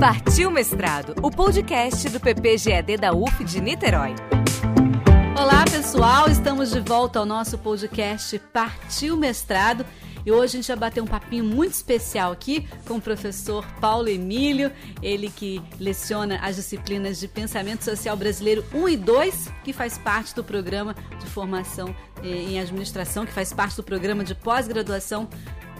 Partiu Mestrado, o podcast do PPGED da UF de Niterói. Olá, pessoal, estamos de volta ao nosso podcast Partiu Mestrado. E hoje a gente vai bater um papinho muito especial aqui com o professor Paulo Emílio, ele que leciona as disciplinas de Pensamento Social Brasileiro 1 e 2, que faz parte do programa de formação eh, em administração, que faz parte do programa de pós-graduação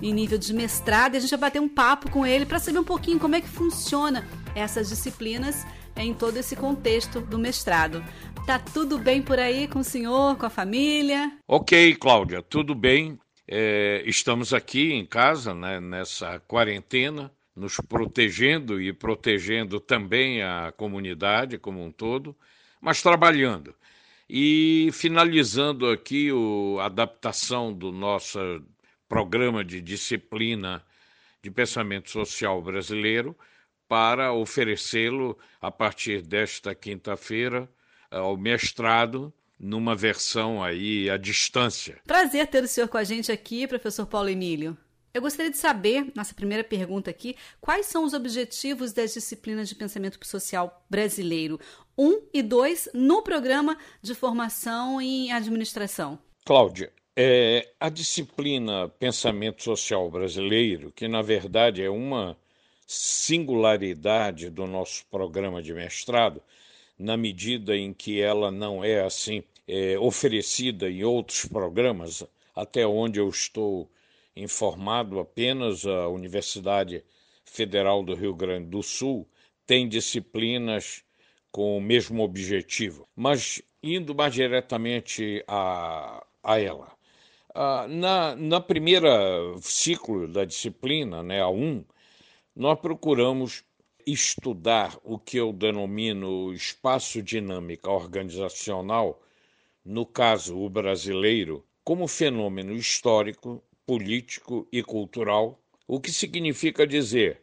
em nível de mestrado. E a gente vai bater um papo com ele para saber um pouquinho como é que funciona essas disciplinas em todo esse contexto do mestrado. Tá tudo bem por aí com o senhor, com a família? Ok, Cláudia, tudo bem. É, estamos aqui em casa, né, nessa quarentena, nos protegendo e protegendo também a comunidade como um todo, mas trabalhando. E finalizando aqui a adaptação do nosso programa de disciplina de pensamento social brasileiro para oferecê-lo a partir desta quinta-feira ao mestrado numa versão aí à distância. Prazer ter o senhor com a gente aqui, professor Paulo Emílio. Eu gostaria de saber, nossa primeira pergunta aqui, quais são os objetivos das disciplinas de pensamento social brasileiro 1 um e 2 no programa de formação em administração? Cláudia, é, a disciplina Pensamento Social Brasileiro, que na verdade é uma singularidade do nosso programa de mestrado, na medida em que ela não é assim é, oferecida em outros programas, até onde eu estou informado, apenas a Universidade Federal do Rio Grande do Sul tem disciplinas com o mesmo objetivo. Mas indo mais diretamente a, a ela, na, na primeira ciclo da disciplina, né, a 1, nós procuramos estudar o que eu denomino espaço dinâmica organizacional, no caso o brasileiro, como fenômeno histórico, político e cultural, o que significa dizer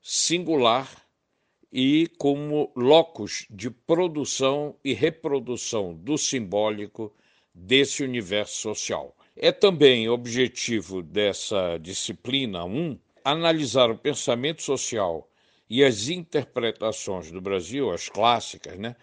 singular e como locus de produção e reprodução do simbólico desse universo social. É também objetivo dessa disciplina 1 analisar o pensamento social e as interpretações do Brasil, as clássicas, né,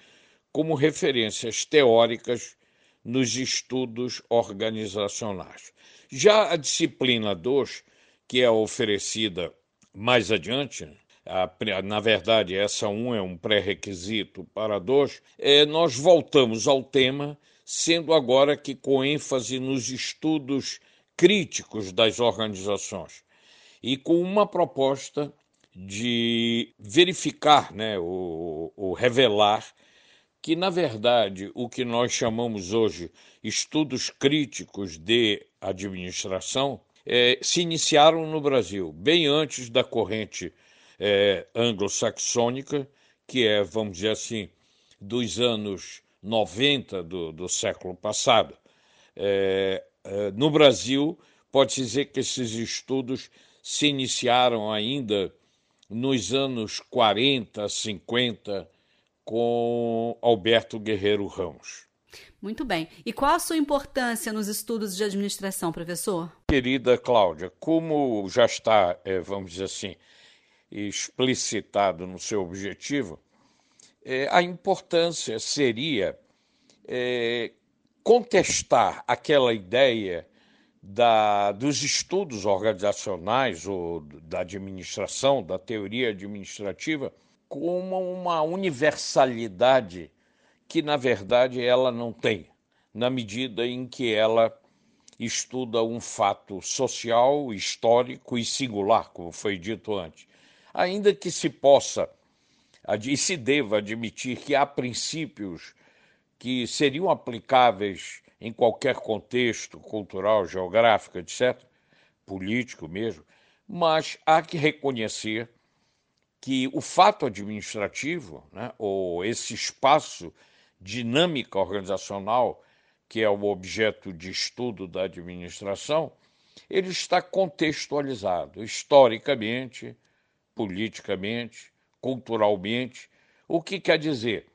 como referências teóricas nos estudos organizacionais. Já a disciplina 2, que é oferecida mais adiante, a, na verdade, essa 1 um é um pré-requisito para a 2, é, nós voltamos ao tema sendo agora que com ênfase nos estudos críticos das organizações. E com uma proposta de verificar, né, o, o revelar que, na verdade, o que nós chamamos hoje estudos críticos de administração é, se iniciaram no Brasil, bem antes da corrente é, anglo-saxônica, que é, vamos dizer assim, dos anos 90 do, do século passado. É, é, no Brasil, pode-se dizer que esses estudos se iniciaram ainda nos anos 40, 50, com Alberto Guerreiro Ramos. Muito bem. E qual a sua importância nos estudos de administração, professor? Querida Cláudia, como já está, é, vamos dizer assim, explicitado no seu objetivo, é, a importância seria é, contestar aquela ideia da, dos estudos organizacionais ou da administração, da teoria administrativa, como uma universalidade que, na verdade, ela não tem, na medida em que ela estuda um fato social, histórico e singular, como foi dito antes. Ainda que se possa e se deva admitir que há princípios que seriam aplicáveis em qualquer contexto cultural, geográfico, etc., político mesmo, mas há que reconhecer que o fato administrativo, né, ou esse espaço dinâmica organizacional, que é o objeto de estudo da administração, ele está contextualizado historicamente, politicamente, culturalmente. O que quer dizer?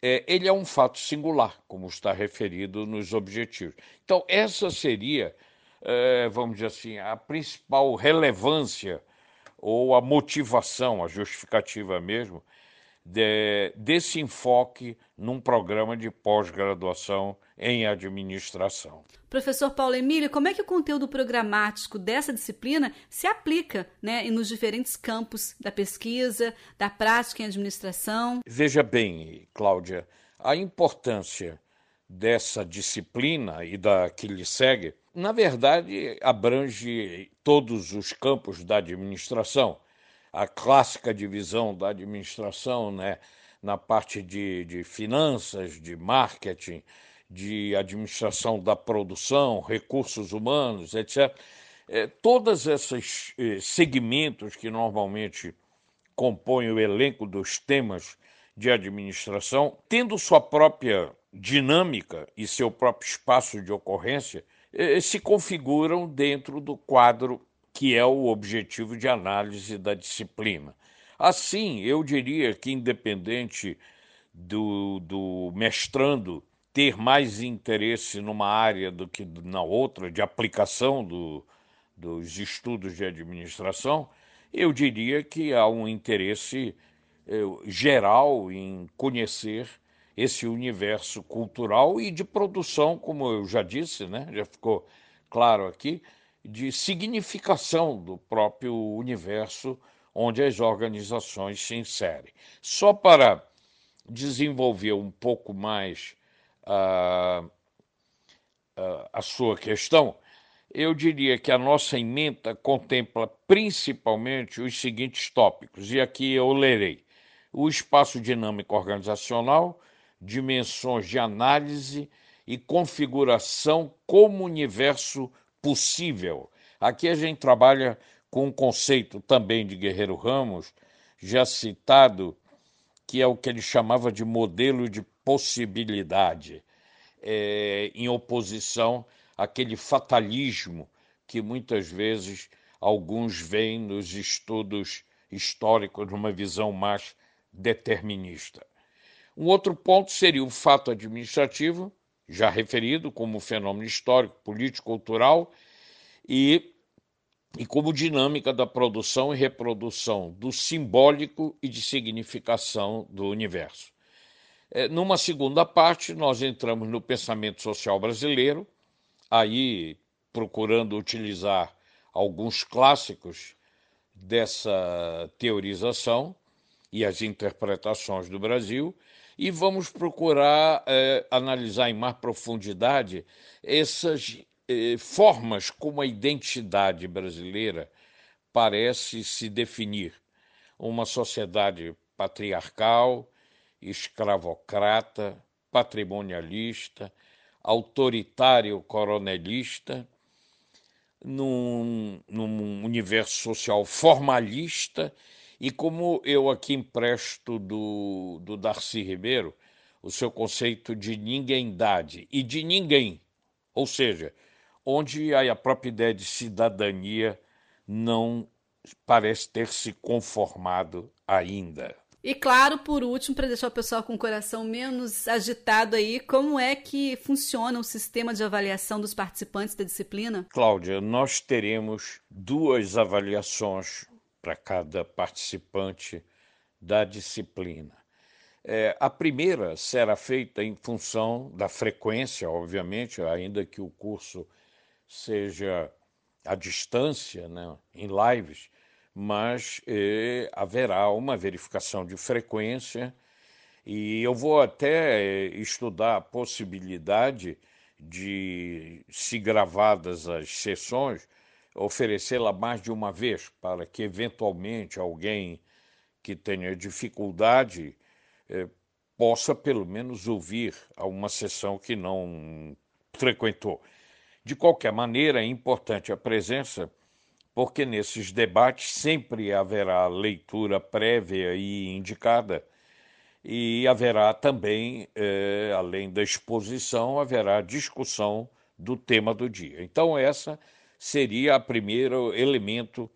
É, ele é um fato singular, como está referido nos objetivos. Então, essa seria, é, vamos dizer assim, a principal relevância ou a motivação, a justificativa mesmo, de, desse enfoque num programa de pós-graduação em administração. Professor Paulo Emílio, como é que o conteúdo programático dessa disciplina se aplica né, nos diferentes campos da pesquisa, da prática em administração? Veja bem, Cláudia, a importância dessa disciplina e da que lhe segue, na verdade, abrange todos os campos da administração a clássica divisão da administração, né, na parte de, de finanças, de marketing, de administração da produção, recursos humanos, etc. É, todos esses eh, segmentos que normalmente compõem o elenco dos temas de administração, tendo sua própria dinâmica e seu próprio espaço de ocorrência, eh, se configuram dentro do quadro que é o objetivo de análise da disciplina. Assim, eu diria que, independente do, do mestrando ter mais interesse numa área do que na outra, de aplicação do, dos estudos de administração, eu diria que há um interesse eh, geral em conhecer esse universo cultural e de produção, como eu já disse, né? já ficou claro aqui, de significação do próprio universo onde as organizações se inserem. Só para desenvolver um pouco mais uh, uh, a sua questão, eu diria que a nossa emenda contempla principalmente os seguintes tópicos, e aqui eu lerei: o espaço dinâmico organizacional, dimensões de análise e configuração como universo possível. Aqui a gente trabalha com um conceito também de Guerreiro Ramos, já citado, que é o que ele chamava de modelo de possibilidade, é, em oposição àquele fatalismo que muitas vezes alguns veem nos estudos históricos numa visão mais determinista. Um outro ponto seria o fato administrativo, já referido como fenômeno histórico, político, cultural e, e como dinâmica da produção e reprodução do simbólico e de significação do universo. É, numa segunda parte, nós entramos no pensamento social brasileiro, aí procurando utilizar alguns clássicos dessa teorização e as interpretações do Brasil, e vamos procurar é, analisar em mais profundidade essas é, formas como a identidade brasileira parece se definir. Uma sociedade patriarcal, escravocrata, patrimonialista, autoritário coronelista, num, num universo social formalista e como eu aqui empresto do, do Darcy Ribeiro o seu conceito de ninguémdade e de ninguém, ou seja, onde a própria ideia de cidadania não parece ter se conformado ainda. E claro, por último, para deixar o pessoal com o coração menos agitado aí, como é que funciona o sistema de avaliação dos participantes da disciplina? Cláudia, nós teremos duas avaliações para cada participante da disciplina. É, a primeira será feita em função da frequência, obviamente, ainda que o curso seja à distância, né, em lives, mas é, haverá uma verificação de frequência e eu vou até é, estudar a possibilidade de, se gravadas as sessões, oferecê-la mais de uma vez, para que eventualmente alguém que tenha dificuldade eh, possa pelo menos ouvir a uma sessão que não frequentou. De qualquer maneira, é importante a presença, porque nesses debates sempre haverá leitura prévia e indicada, e haverá também, eh, além da exposição, haverá discussão do tema do dia. Então, essa seria o primeiro elemento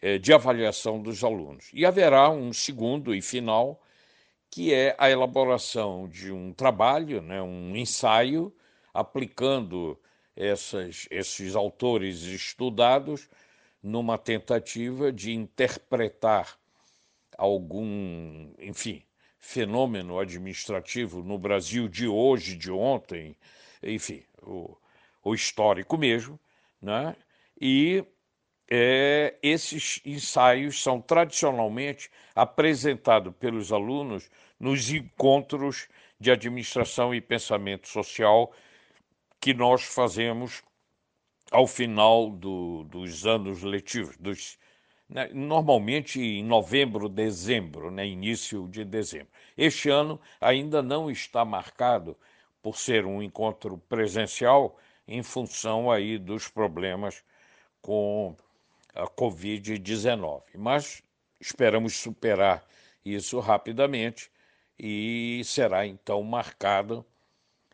eh, de avaliação dos alunos. E haverá um segundo e final, que é a elaboração de um trabalho, né, um ensaio, aplicando essas, esses autores estudados numa tentativa de interpretar algum, enfim, fenômeno administrativo no Brasil de hoje, de ontem, enfim, o, o histórico mesmo, né? e é, esses ensaios são tradicionalmente apresentados pelos alunos nos encontros de administração e pensamento social que nós fazemos ao final do, dos anos letivos, dos, né, normalmente em novembro, dezembro, né, início de dezembro. Este ano ainda não está marcado por ser um encontro presencial em função aí dos problemas com a Covid-19. Mas esperamos superar isso rapidamente e será então marcada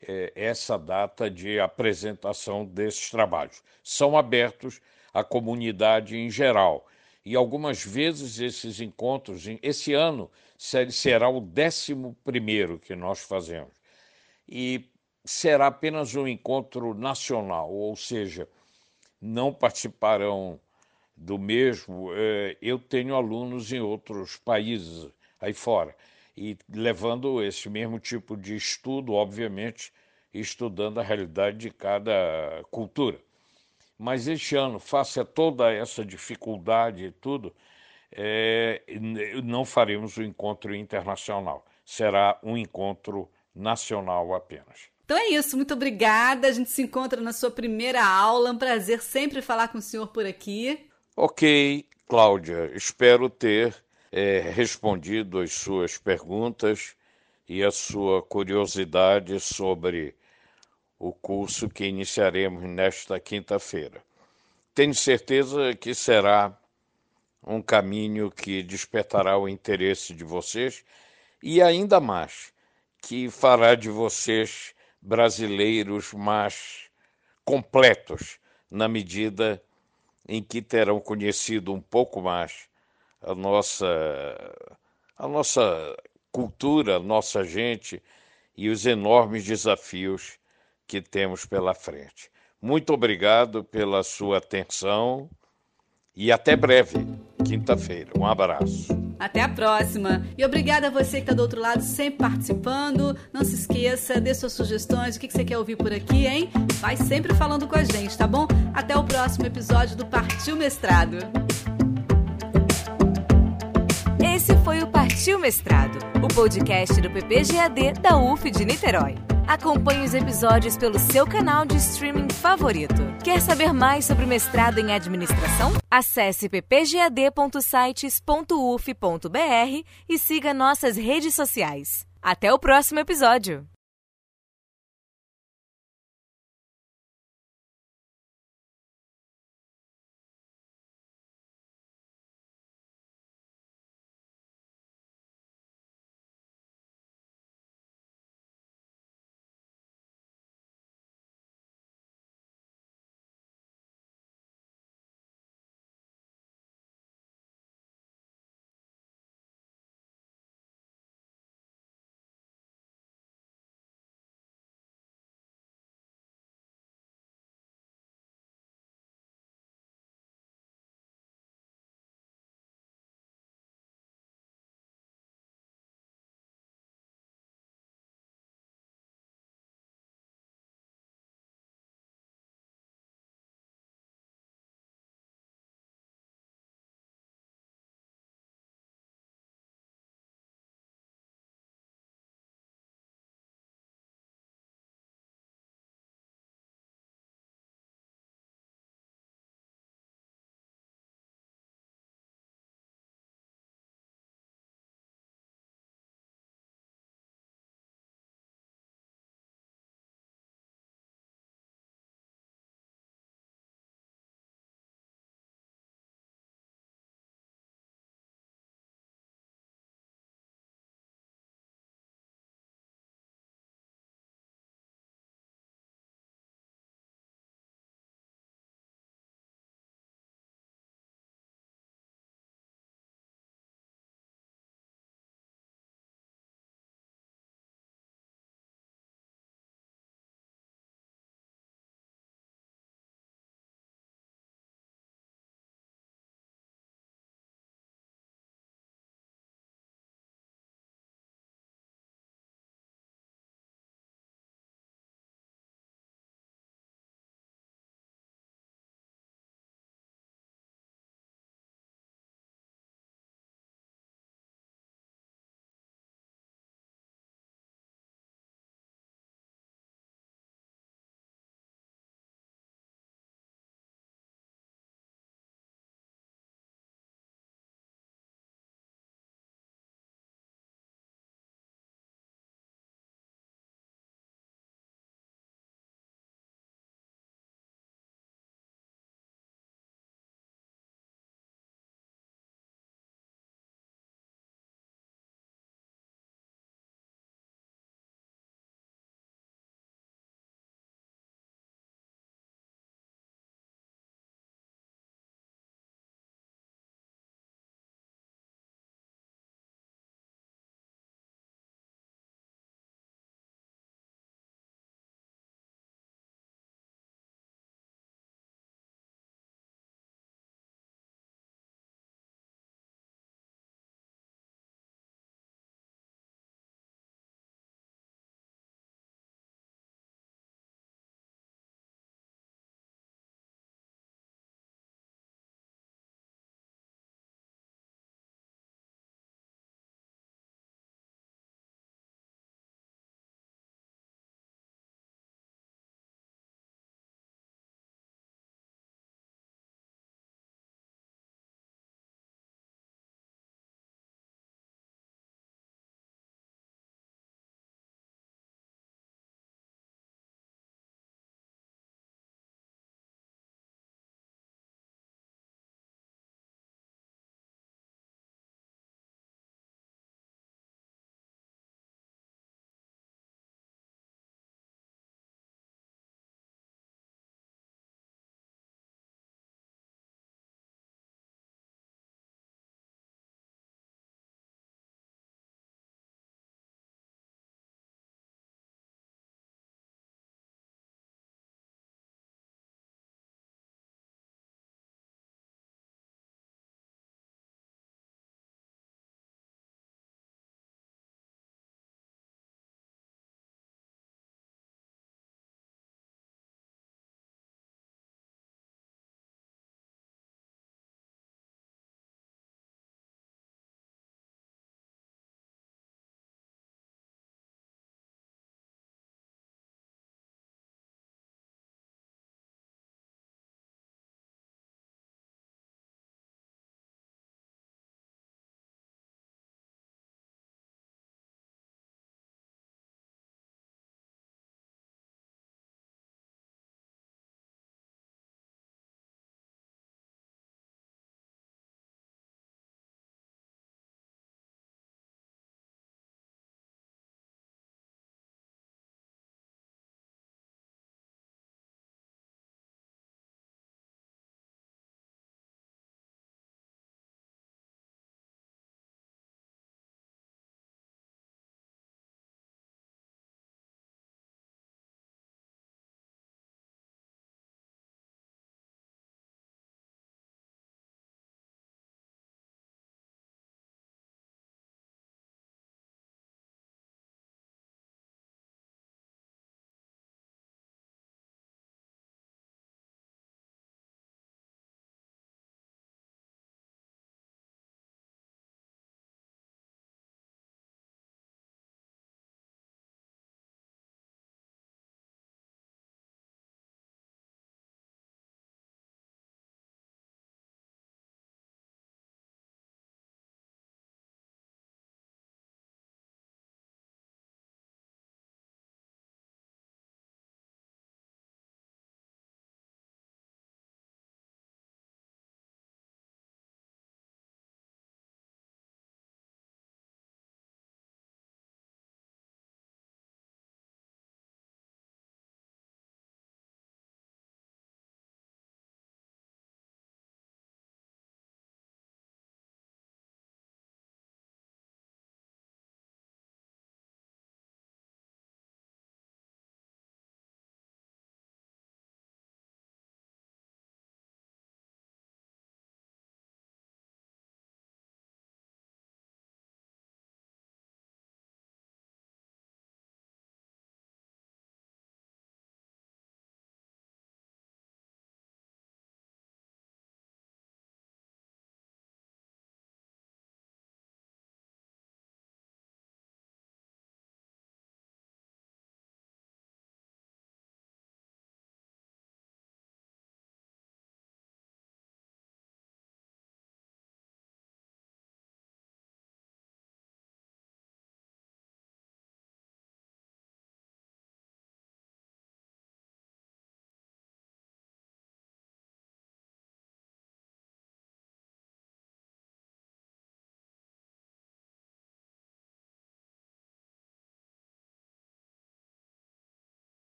é, essa data de apresentação desses trabalhos. São abertos à comunidade em geral. E algumas vezes esses encontros, esse ano será o décimo primeiro que nós fazemos. E será apenas um encontro nacional, ou seja, não participarão do mesmo. É, eu tenho alunos em outros países aí fora e levando esse mesmo tipo de estudo, obviamente, estudando a realidade de cada cultura. Mas este ano, face a toda essa dificuldade e tudo, é, não faremos o um encontro internacional. Será um encontro nacional apenas. Então é isso, muito obrigada. A gente se encontra na sua primeira aula. Um prazer sempre falar com o senhor por aqui. Ok, Cláudia, espero ter é, respondido as suas perguntas e a sua curiosidade sobre o curso que iniciaremos nesta quinta-feira. Tenho certeza que será um caminho que despertará o interesse de vocês e ainda mais, que fará de vocês brasileiros mais completos na medida em que terão conhecido um pouco mais a nossa a nossa cultura, a nossa gente e os enormes desafios que temos pela frente. Muito obrigado pela sua atenção e até breve, quinta-feira. Um abraço. Até a próxima. E obrigada a você que está do outro lado, sempre participando. Não se esqueça, dê suas sugestões, o que você quer ouvir por aqui, hein? Vai sempre falando com a gente, tá bom? Até o próximo episódio do Partiu Mestrado. Esse foi o Partiu Mestrado, o podcast do PPGAD da UF de Niterói. Acompanhe os episódios pelo seu canal de streaming favorito. Quer saber mais sobre o mestrado em administração? Acesse ppgad.sites.uf.br e siga nossas redes sociais. Até o próximo episódio!